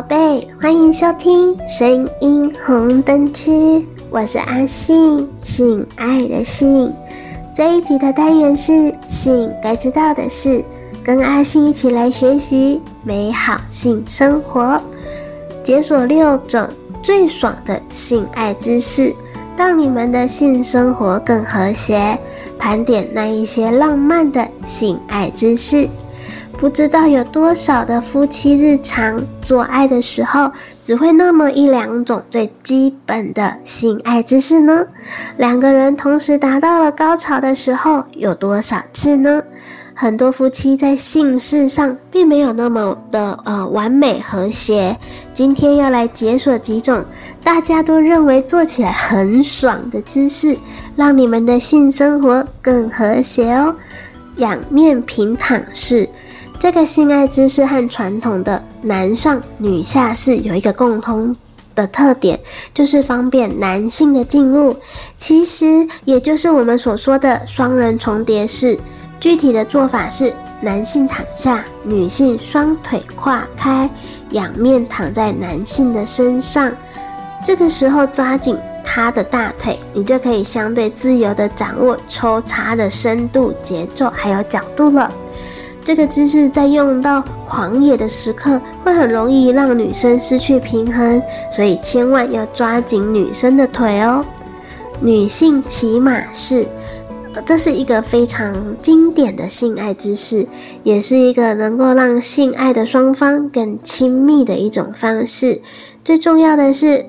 宝贝，欢迎收听声音红灯区，我是阿信，性爱的性。这一集的单元是性该知道的事，跟阿信一起来学习美好性生活，解锁六种最爽的性爱知识，让你们的性生活更和谐。盘点那一些浪漫的性爱知识。不知道有多少的夫妻日常做爱的时候，只会那么一两种最基本的性爱知识呢？两个人同时达到了高潮的时候，有多少次呢？很多夫妻在性事上并没有那么的呃完美和谐。今天要来解锁几种大家都认为做起来很爽的姿势，让你们的性生活更和谐哦。仰面平躺式。这个性爱姿势和传统的男上女下式有一个共通的特点，就是方便男性的进入。其实也就是我们所说的双人重叠式。具体的做法是：男性躺下，女性双腿跨开，仰面躺在男性的身上。这个时候抓紧他的大腿，你就可以相对自由地掌握抽插的深度、节奏还有角度了。这个姿势在用到狂野的时刻，会很容易让女生失去平衡，所以千万要抓紧女生的腿哦。女性骑马式，这是一个非常经典的性爱姿势，也是一个能够让性爱的双方更亲密的一种方式。最重要的是，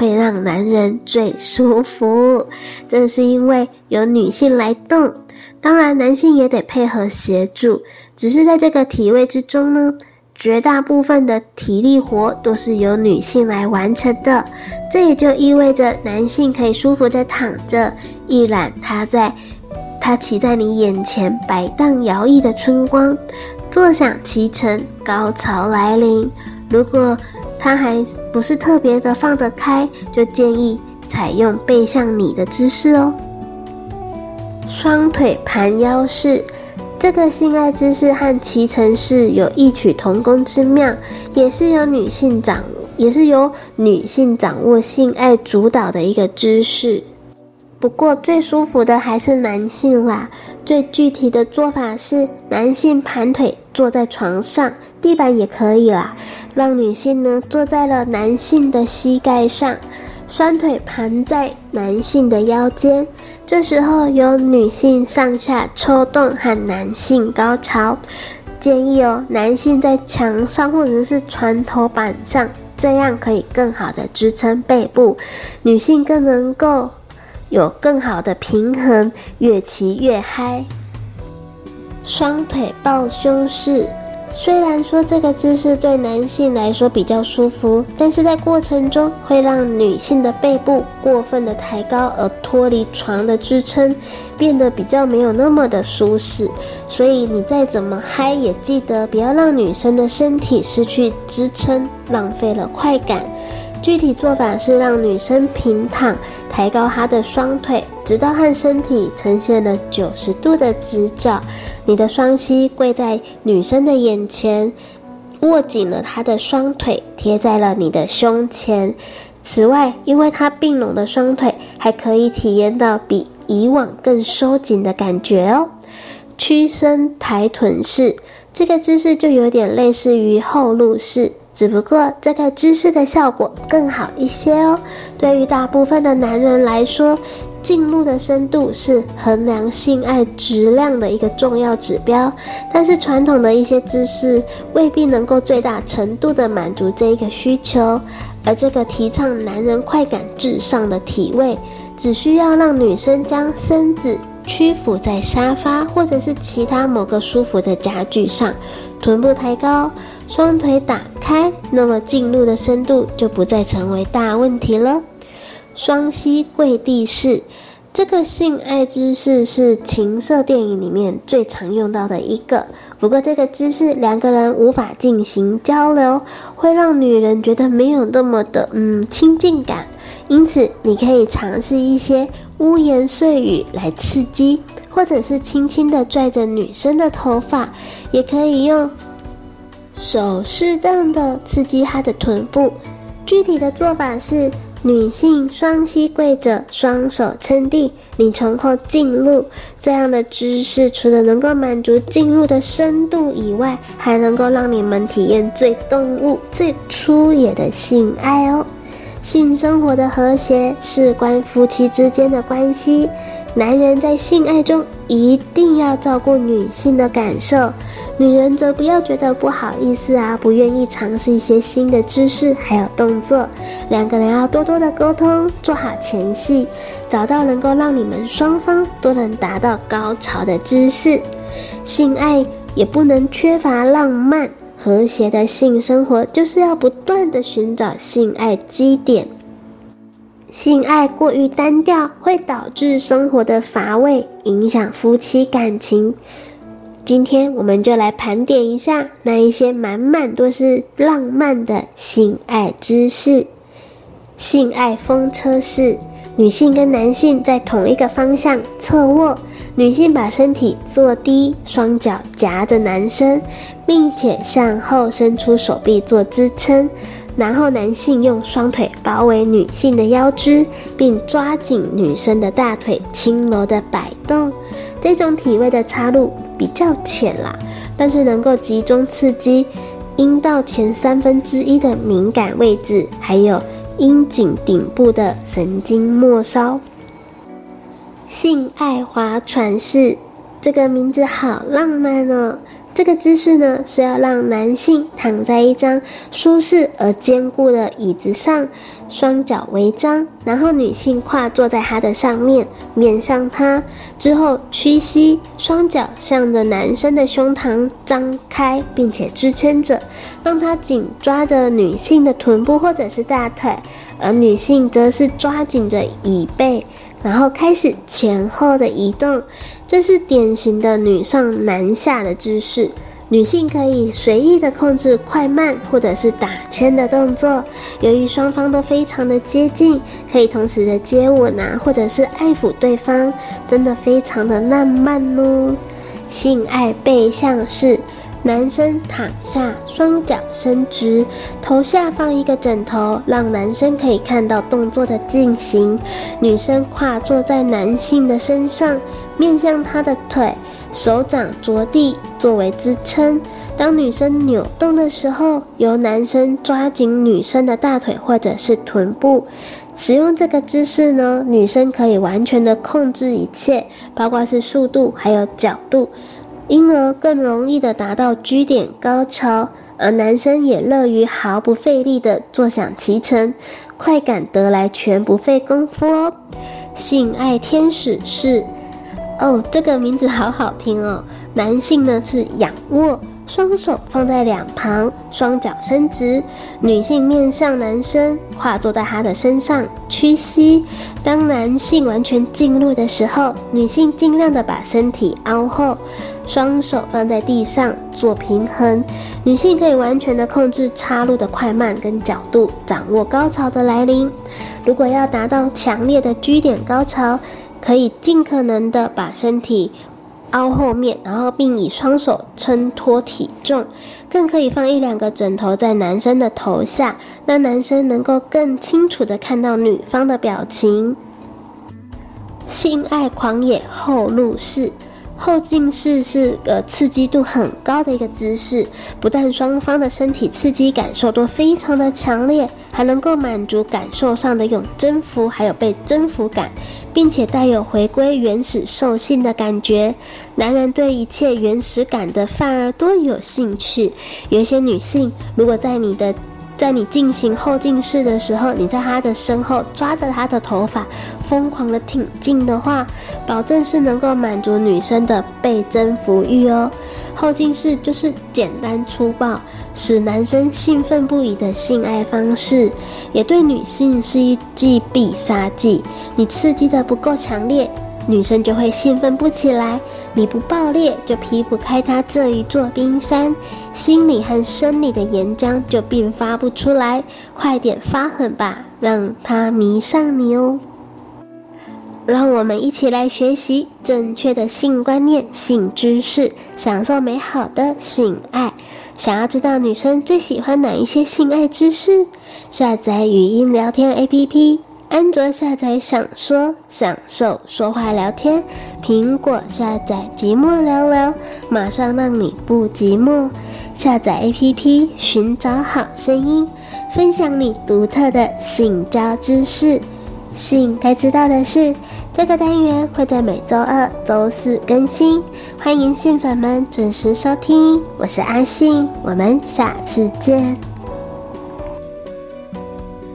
会让男人最舒服，这是因为由女性来动。当然，男性也得配合协助。只是在这个体位之中呢，绝大部分的体力活都是由女性来完成的。这也就意味着，男性可以舒服的躺着，一览他在他骑在你眼前摆荡摇曳的春光，坐享其成，高潮来临。如果他还不是特别的放得开，就建议采用背向你的姿势哦。双腿盘腰式，这个性爱姿势和骑乘式有异曲同工之妙，也是由女性掌，也是由女性掌握性爱主导的一个姿势。不过最舒服的还是男性啦。最具体的做法是，男性盘腿坐在床上，地板也可以啦，让女性呢坐在了男性的膝盖上，双腿盘在男性的腰间。这时候由女性上下抽动和男性高潮，建议哦，男性在墙上或者是床头板上，这样可以更好的支撑背部，女性更能够有更好的平衡，越骑越嗨。双腿抱胸式。虽然说这个姿势对男性来说比较舒服，但是在过程中会让女性的背部过分的抬高而脱离床的支撑，变得比较没有那么的舒适。所以你再怎么嗨，也记得不要让女生的身体失去支撑，浪费了快感。具体做法是让女生平躺，抬高她的双腿，直到和身体呈现了九十度的直角。你的双膝跪在女生的眼前，握紧了她的双腿，贴在了你的胸前。此外，因为她并拢的双腿，还可以体验到比以往更收紧的感觉哦。屈身抬臀式，这个姿势就有点类似于后路式。只不过这个姿势的效果更好一些哦。对于大部分的男人来说，进入的深度是衡量性爱质量的一个重要指标。但是传统的一些姿势未必能够最大程度的满足这一个需求。而这个提倡男人快感至上的体位，只需要让女生将身子屈服在沙发或者是其他某个舒服的家具上，臀部抬高。双腿打开，那么进入的深度就不再成为大问题了。双膝跪地式，这个性爱姿势是情色电影里面最常用到的一个。不过这个姿势两个人无法进行交流，会让女人觉得没有那么的嗯亲近感。因此，你可以尝试一些污言碎语来刺激，或者是轻轻的拽着女生的头发，也可以用。手适当的刺激她的臀部。具体的做法是。女性双膝跪着，双手撑地，你从后进入。这样的姿势，除了能够满足进入的深度以外，还能够让你们体验最动物、最粗野的性爱哦。性生活的和谐事关夫妻之间的关系。男人在性爱中一定要照顾女性的感受，女人则不要觉得不好意思啊，不愿意尝试一些新的姿势还有动作。两个人要多多的沟通，做好前戏，找到能够让你们双方都能达到高潮的姿势。性爱也不能缺乏浪漫和谐的性生活，就是要不断的寻找性爱基点。性爱过于单调，会导致生活的乏味，影响夫妻感情。今天我们就来盘点一下那一些满满都是浪漫的性爱姿势。性爱风车式，女性跟男性在同一个方向侧卧，女性把身体坐低，双脚夹着男生，并且向后伸出手臂做支撑。然后男性用双腿包围女性的腰肢，并抓紧女生的大腿，轻柔的摆动。这种体位的插入比较浅啦，但是能够集中刺激阴道前三分之一的敏感位置，还有阴茎顶部的神经末梢。性爱划船式，这个名字好浪漫哦。这个姿势呢，是要让男性躺在一张舒适而坚固的椅子上，双脚微张，然后女性跨坐在他的上面，面向他，之后屈膝，双脚向着男生的胸膛张开，并且支撑着，让他紧抓着女性的臀部或者是大腿，而女性则是抓紧着椅背，然后开始前后的移动。这是典型的女上男下的姿势，女性可以随意的控制快慢或者是打圈的动作。由于双方都非常的接近，可以同时的接吻啊，或者是爱抚对方，真的非常的浪漫哦。性爱背向式。男生躺下，双脚伸直，头下放一个枕头，让男生可以看到动作的进行。女生跨坐在男性的身上，面向他的腿，手掌着地作为支撑。当女生扭动的时候，由男生抓紧女生的大腿或者是臀部。使用这个姿势呢，女生可以完全的控制一切，包括是速度还有角度。因而更容易的达到居点高潮，而男生也乐于毫不费力的坐享其成，快感得来全不费功夫哦。性爱天使是，哦，这个名字好好听哦。男性呢是仰卧。双手放在两旁，双脚伸直，女性面向男生，跨坐在他的身上，屈膝。当男性完全进入的时候，女性尽量的把身体凹后，双手放在地上做平衡。女性可以完全的控制插入的快慢跟角度，掌握高潮的来临。如果要达到强烈的 G 点高潮，可以尽可能的把身体。凹后面，然后并以双手撑托体重，更可以放一两个枕头在男生的头下，让男生能够更清楚的看到女方的表情。性爱狂野后入室。后进式是个刺激度很高的一个姿势，不但双方的身体刺激感受都非常的强烈，还能够满足感受上的一种征服，还有被征服感，并且带有回归原始兽性的感觉。男人对一切原始感的反而多有兴趣。有一些女性，如果在你的在你进行后进式的时候，你在他的身后抓着他的头发，疯狂的挺进的话，保证是能够满足女生的被征服欲哦。后进式就是简单粗暴，使男生兴奋不已的性爱方式，也对女性是一剂必杀技。你刺激的不够强烈。女生就会兴奋不起来，你不爆裂就劈不开它这一座冰山，心理和生理的岩浆就并发不出来，快点发狠吧，让它迷上你哦！让我们一起来学习正确的性观念、性知识，享受美好的性爱。想要知道女生最喜欢哪一些性爱知识？下载语音聊天 APP，安卓下载想说享受说话聊天，苹果下载寂寞聊聊，马上让你不寂寞。下载 APP，寻找好声音，分享你独特的性交知识。性该知道的事。这个单元会在每周二、周四更新，欢迎性粉们准时收听。我是阿信，我们下次见。